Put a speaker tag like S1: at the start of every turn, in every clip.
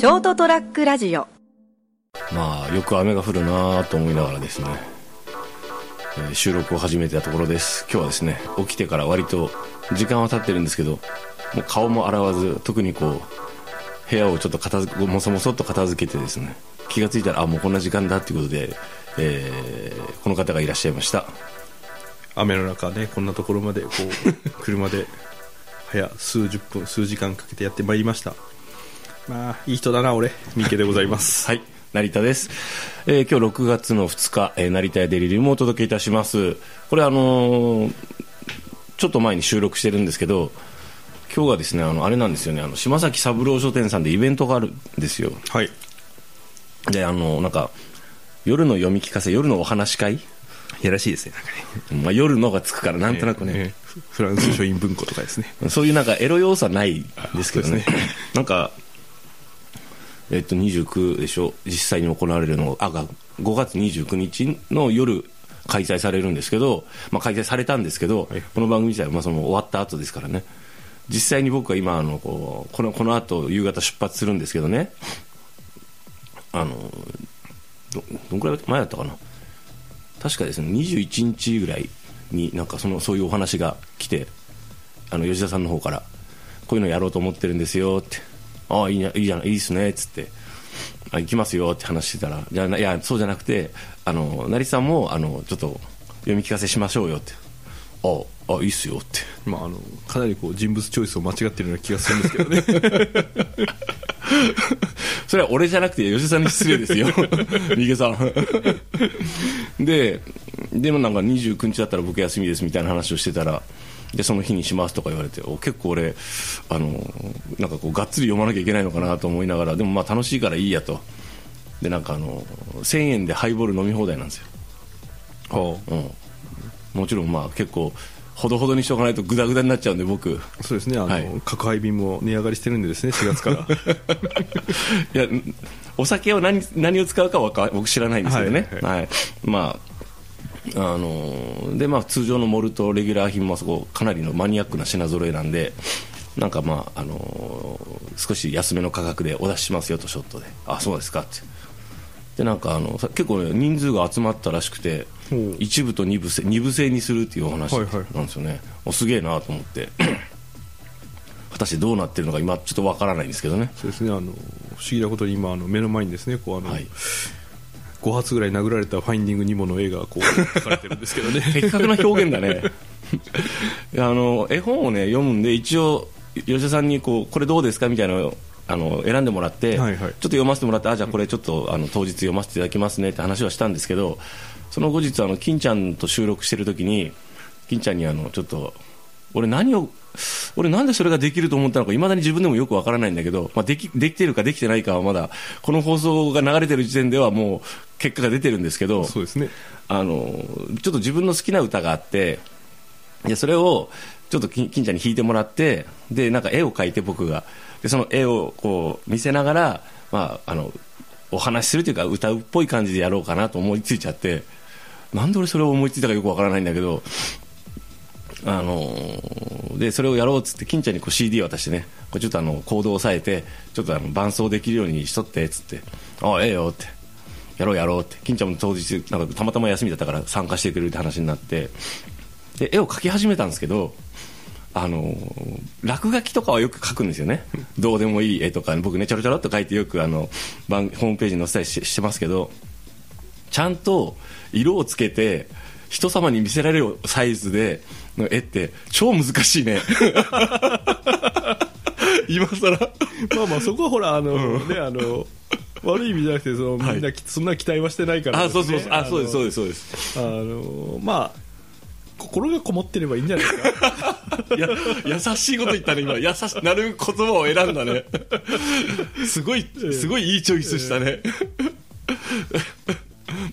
S1: ショートトラックラジオ。
S2: まあよく雨が降るなと思いながらですね、えー収録を始めたところです。今日はですね起きてから割と時間は経ってるんですけどもう顔も洗わず特にこう部屋をちょっと片付もそもそっと片付けてですね気がついたらあもうこんな時間だっていうことで、えーこの方がいらっしゃいました。
S3: 雨の中ねこんなところまでこう 車で早数十分数時間かけてやってまいりましたまあいい人だな俺。三池でございます。
S2: はい、成田です。えー今日6月の2日、えー成田屋デリリウムをお届けいたします。これあのーちょっと前に収録してるんですけど、今日がですね、あの、あれなんですよね、あの、島崎三郎書店さんでイベントがあるんですよ。
S3: はい。
S2: で、あの、なんか、夜の読み聞かせ、夜のお話会？
S3: やらしいですねなんかね。
S2: まあ、夜のがつくから、なんとなくね、
S3: えーフランス書院文庫とかですね。
S2: そういうなんかエロ要素はないですけどね。
S3: そうで
S2: なんかえっと29でしょ？実際に行われるのあが5月29日の夜開催されるんですけど、まあ、開催されたんですけど、
S3: はい。
S2: この番組自体はまあその終わった後ですからね。実際に僕は今あのこうこのこの後夕方出発するんですけどね。あのどどんくらい前だったかな？確かですね21日ぐらいになんかそのそういうお話が来てあの吉田さんの方からこういうのやろうと思ってるんですよってああいいねいいじゃないいいっすねっつって。あ行きますよって話してたら。じゃあいやそうじゃなくてあの成さんもあのちょっと読み聞かせしましょうよって。ああいいっすよって。
S3: まああのかなりこう人物チョイスを間違ってるような気がするんですけどね。
S2: それは俺じゃなくて吉田さんに失礼ですよ。三池さん。ででもなんか29日だったら僕休みですみたいな話をしてたらでその日にしますとか言われてお結構俺あのなんかこうがっつり読まなきゃいけないのかなと思いながらでもまあ楽しいからいいやと。でなんかあの1000円でハイボール飲み放題なんですよ、うん、もちろんまあ結構ほどほどにしておかないとグダグダになっちゃうんで僕。
S3: そうですね。あの、
S2: はい。
S3: 宅配便も値上がりしてるんでですね4月から。
S2: いやんお酒を何何を使うかはか僕知らないんですけどね、
S3: は
S2: はい。まああのーでまあ、通常のモルトレギュラー品もそこかなりのマニアックな品揃えなんでなんかまあ、あのー少し安めの価格でお出ししますよとショットで。あそうですかって。でなんかあのさ結構、ね、人数が集まったらしくて一部と二部制二部制にするっていうお話
S3: はいはい。
S2: なんですよね、おすげえなと思って。果たしてどうなってるのか今ちょっとわからないんですけどね。
S3: そうですね。あの不思議なことに今あの目の前にですねこうあの、
S2: はい。
S3: 5発ぐらい殴られた「ファインディング・ニモ」の絵がこう 描かれてるんですけどね。
S2: 的確な表現だね。あの絵本をね読むんで一応吉田さんにこうこれどうですかみたいなのをあの選んでもらって、
S3: はいはい。
S2: ちょっと読ませてもらってあじゃあこれちょっとあの当日読ませていただきますねって話はしたんですけどその後日あの金ちゃんと収録してる時に金ちゃんにあのちょっと俺何を俺なんでそれができると思ったのかいまだに自分でもよくわからないんだけど、まあ、できできてるかできてないかはまだこの放送が流れてる時点ではもう結果が出てるんですけど
S3: そうですね。
S2: あのちょっと自分の好きな歌があってでそれをちょっと金金ちゃんに弾いてもらってでなんか絵を描いて僕がでその絵をこう見せながら、まあ、あのお話しするというか歌うっぽい感じでやろうかなと思いついちゃってなんで俺それを思いついたかよくわからないんだけどあのでそれをやろうっつって金ちゃんにこう CD 渡してねこれちょっとあのコードを押さえてちょっとあの伴奏できるようにしとってっつってああええよってやろうやろうって金ちゃんも当日なんかたまたま休みだったから参加してくれるって話になってで絵を描き始めたんですけどあの落書きとかはよく描くんですよね。どうでもいい絵とか僕ねちょろちょろっと描いてよくあの番ホームページに載せたりししてますけどちゃんと色をつけて人様に見せられるサイズでの絵って超難しいね。今更。
S3: まあまあそこはほらあの、ねあの悪い意味じゃなくてその、みんなきそんな期待はしてないから
S2: あそうそうそう。あそうですそう
S3: で
S2: ですそうです
S3: す。あのまあ心がこもってればいいんじゃないですか？
S2: いや優しいこと言ったね今。優しなる言葉を選んだね。すごいすごいいいチョイスしたね、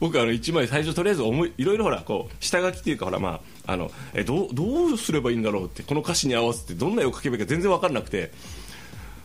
S2: 僕あの一枚最初とりあえず思いいろいろほらこう下書きっていうかほらまああのえどうどうすればいいんだろうってこの歌詞に合わせてどんな絵を描けばいいか全然分からなくて。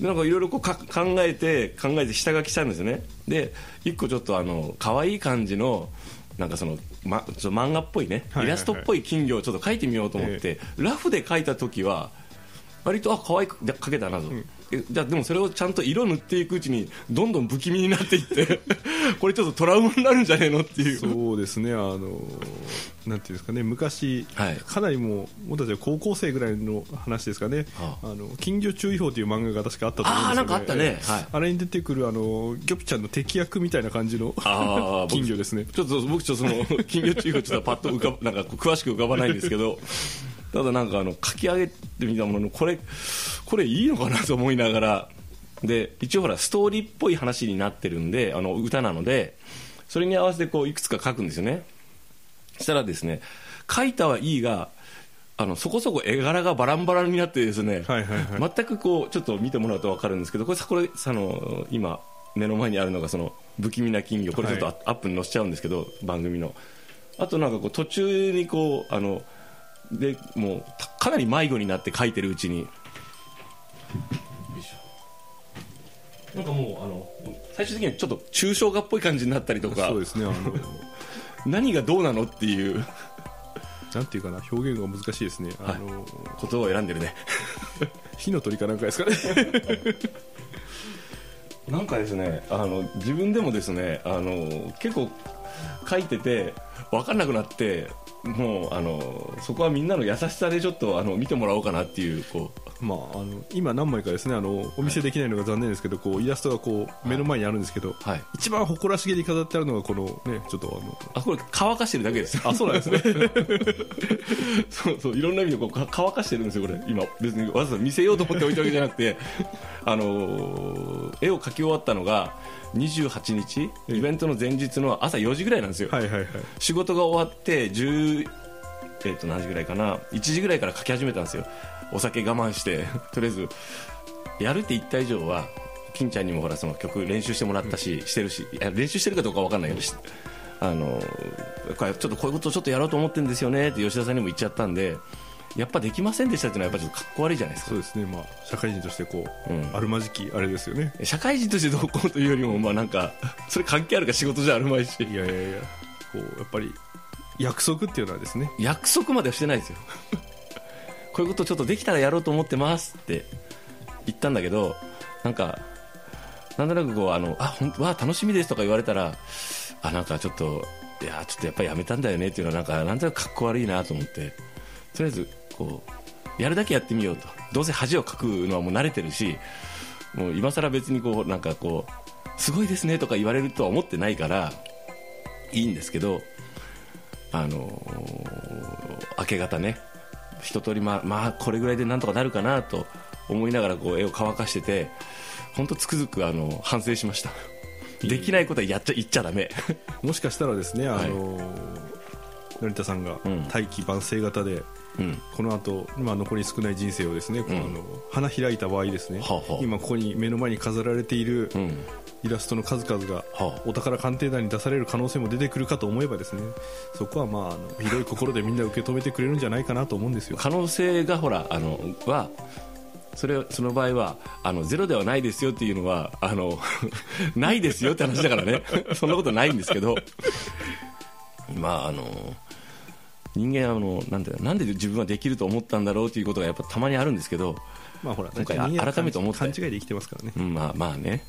S2: でなんかいろいろこうか考えて考えて下書きしたんですよね。で一個ちょっとあの可愛い感じのなんかその、ま、ちょっと漫画っぽいね、イラストっぽい金魚をちょっと描いてみようと思って、ラフで描いた時は割とあ可愛く描けたなと、えじゃあでもそれをちゃんと色塗っていくうちにどんどん不気味になっていって これちょっとトラウマになるんじゃねえのっていう。
S3: そうですね。あのなんていうんですかね。昔、
S2: はい。
S3: かなりもう僕たちは高校生ぐらいの話ですかね。
S2: は
S3: あ。の金魚注意報という漫画が確かあったと思うんですよ、ね、
S2: あーなんかあったね。はい。
S3: あれに出てくるあのギョピちゃんの敵役みたいな感じの金魚ですね。
S2: ちょっと僕ちょっとその 金魚注意報ちょっとパッと浮かばなんか詳しく浮かばないんですけどただなんかあの書き上げてみたもののこれこれいいのかなと思いながらで一応ほらストーリーっぽい話になってるんであの歌なのでそれに合わせてこういくつか書くんですよね。したらですね書いたはいいがあのそこそこ絵柄がバランバランになってですね、
S3: はいはいはい。
S2: 全くこうちょっと見てもらうと分かるんですけどこれさこれあの今目の前にあるのがその不気味な金魚。これちょっとア,、ップに載せちゃうんですけど番組の。あとなんかこう途中にこうあのでもうたかなり迷子になって書いてるうちに。なんかもうあの最終的にはちょっと抽象画っぽい感じになったりとか。
S3: そうですねあの。
S2: 何がどうなのっていう。
S3: なんていうかな表現が難しいですね。あの、
S2: 言葉を選んでるね。
S3: 火の鳥かなんかですかね。
S2: なんかですねあの自分でもですねあの結構書いてて分かんなくなってもうあのそこはみんなの優しさでちょっとあの見てもらおうかなっていうこう
S3: まあ、あの今何枚かですねあのお見せできないのが残念ですけど、こうイラストがこう目の前にあるんですけど、
S2: はい。
S3: 一番誇らしげに飾ってあるのがこのねちょっとあの
S2: あこれ乾かしてるだけですよ。
S3: あそうなんですね。
S2: そうそういろんな意味でこうか乾かしてるんですよこれ。今別にわざわざ見せようと思って置いたわけじゃなくて。あのー絵を描き終わったのが28日イベントの前日の朝4時ぐらいなんですよ、
S3: はいはいはい。
S2: 仕事が終わって10えー、と何時ぐらいかな。1時ぐらいから書き始めたんですよお酒我慢して とりあえずやるって言った以上は金ちゃんにもほらその曲練習してもらったし、してるし練習してるかどうか分かんないけどしあのこれちょっとこういうことをちょっとやろうと思ってるんですよねって吉田さんにも言っちゃったんでやっぱできませんでしたっていうのはやっぱちょっとかっこ悪いじゃないですか。
S3: そうですね。まあ社会人としてこう、
S2: うん。
S3: あるまじきあれですよね。
S2: 社会人としてどうこうというよりもまあなんか それ関係あるか仕事じゃあるまいし。
S3: いやいやいや。こうやっぱり約束っていうのはですね。
S2: 約束まではしてないですよこういうことちょっとできたらやろうと思ってますって言ったんだけどなんかなんとなくこうあのあ本当わ楽しみですとか言われたらあなんかちょっといやちょっとやっぱりやめたんだよねっていうのはなんかなんとなくかっこ悪いなと思ってとりあえずこうやるだけやってみようと。どうせ恥をかくのはもう慣れてるしもう今更別にこうなんかこうすごいですねとか言われるとは思ってないからいいんですけどあのー明け方ね一通りまあまあこれぐらいでなんとかなるかなと思いながらこう絵を乾かしてて本当つくづくあの反省しました。できないことはやっちゃ言っちゃダメ。
S3: もしかしたらですね、
S2: はい。
S3: あの成田さんが
S2: うん。
S3: 大器晩成型で、
S2: うん。
S3: この後、まあ残り少ない人生をですね、こう
S2: うん
S3: あの花開いた場合ですね、
S2: はあはあ。
S3: 今ここに目の前に飾られている
S2: うん。
S3: イラストの数々が
S2: はあ。
S3: お宝鑑定団に出される可能性も出てくるかと思えばですねそこはまああの広い心でみんな受け止めてくれるんじゃないかなと思うんですよ。
S2: 可能性がほらあのはそれその場合はあのゼロではないですよっていうのはあの ないですよって話だからね。そんなことないんですけど。まああの人間あのなんでなんで自分はできると思ったんだろうということがやっぱたまにあるんですけど、
S3: まあほら
S2: 今回改めて思った
S3: 勘違いで生きてますからね。
S2: うん、まあまあね。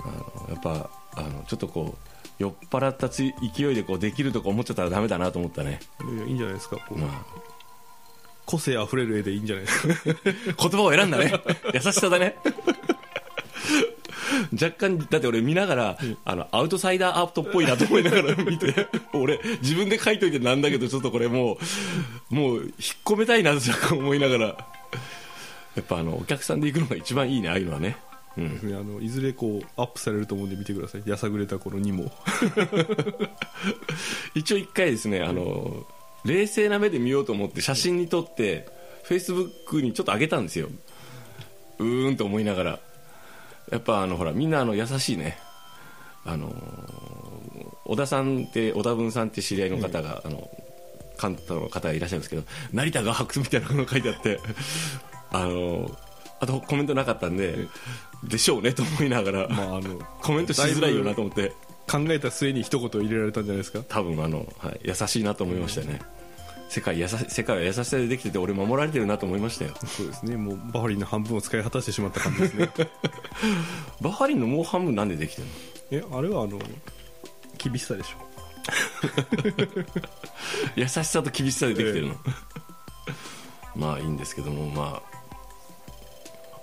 S2: あのやっぱあのちょっとこう酔っ払ったつい勢いでこうできるとか思っちゃったらダメだなと思ったね、
S3: いやいいんじゃないですか
S2: まあ、
S3: 個性あふれる絵でいいんじゃないですか。
S2: 言葉を選んだね。優しさだね 若干だって俺見ながら、あのアウトサイダーアートっぽいなと思いながら 見て俺自分で書いといてなんだけどちょっとこれもうもう引っ込めたいなと思いながら。やっぱあのお客さんで行くのが一番いいねああいうのはね。うん。
S3: ね。あのいずれこうアップされると思うんで見てください。やさぐれたこの2も。
S2: 一応一回ですねあの冷静な目で見ようと思って写真に撮ってフェイスブックにちょっと上げたんですよ。うーんと思いながらやっぱあのほらみんなあの優しいね。あの小田さんって小田文さんって知り合いの方が、あの関東の方がいらっしゃるんですけど成田画伯みたいなのが書いてあって。あのあとコメントなかったんででしょうねと思いながら、
S3: まああの
S2: コメントしづらいよなと思って。
S3: 考えた末に一言入れられたんじゃないですか？
S2: 多分あの、はい、優しいなと思いましたね、世界やさ世界は優しさでできてて俺守られてるなと思いましたよ。
S3: そうですね。もうバファリンの半分を使い果たしてしまった感じですね。
S2: バファリンのもう半分なんでできてるの？
S3: えあれはあの厳しさでしょ。
S2: 優しさと厳しさでできてるの、まあいいんですけどもま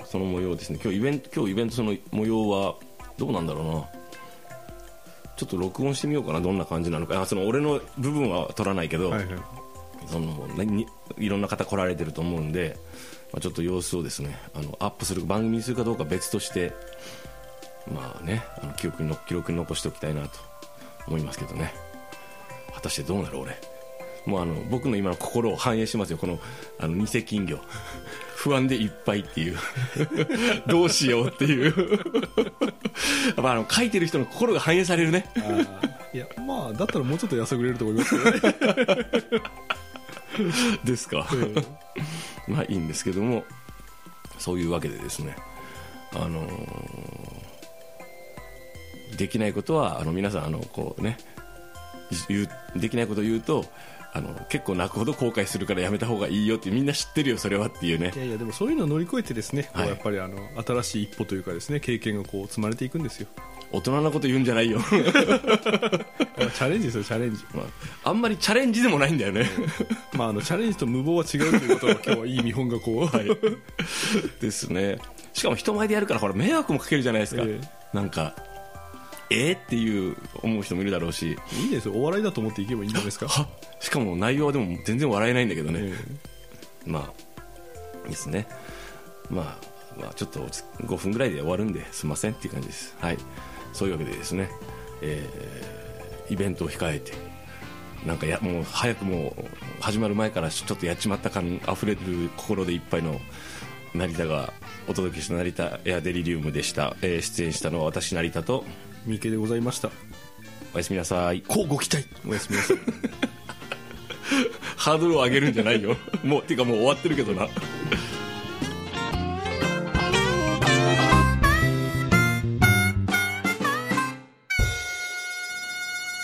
S2: あその模様ですね。今日イベント今日イベントその模様はどうなんだろうな。ちょっと録音してみようかな。どんな感じなのか。あその俺の部分は取らないけど、
S3: はいはい
S2: そのいろんな方来られてると思うんで、まあ、ちょっと様子をですねあのアップする番組にするかどうかは別としてまあねあの記憶にの記録に残しておきたいなと思いますけどね。果たしてどうなる俺。もうあの僕の今の心を反映しますよ。このあの偽金魚。不安でいっぱいっていう。どうしようっていう。やっぱあの書いてる人の心が反映されるね。
S3: いやまあだったらもうちょっとやさぐれると思いますけどね
S2: ですか、まあいいんですけどもそういうわけでですねあのーできないことはあの皆さんあのこうね言うできないことを言うとあの結構泣くほど後悔するからやめた方がいいよってみんな知ってるよそれはっていうね。
S3: いやいやでもそういうのを乗り越えてですね、こう
S2: はい。
S3: やっぱりあの新しい一歩というかですね経験がこう積まれていくんですよ
S2: 大人なこと言うんじゃないよ、
S3: チャレンジですよチャレンジ。
S2: まあ、あんまりチャレンジでもないんだよね。
S3: まああのチャレンジと無謀は違うということが今日はいい見本がこう、はい、
S2: ですね。しかも人前でやるからほら迷惑もかけるじゃないですか、
S3: え
S2: なんかえー、っていう思う人もいるだろうし。
S3: いいですよお笑いだと思っていけばいいんじゃないですか。
S2: はしかも内容はでも全然笑えないんだけどね、
S3: え
S2: まあですね。まあ、まあ、ちょっと5分ぐらいで終わるんですいませんっていう感じです。はいそういうわけでですね、えーイベントを控えてなんかやもう早くもう始まる前からちょっとやっちまった感あふれる心でいっぱいの成田がお届けした成田エアデリリウムでした、えー出演したのは私成田と
S3: え三池でございました。
S2: おやすみなさい。こうご期待。
S3: おやすみなさい。
S2: ハードルを上げるんじゃないよ。もうていうかもう終わってるけどな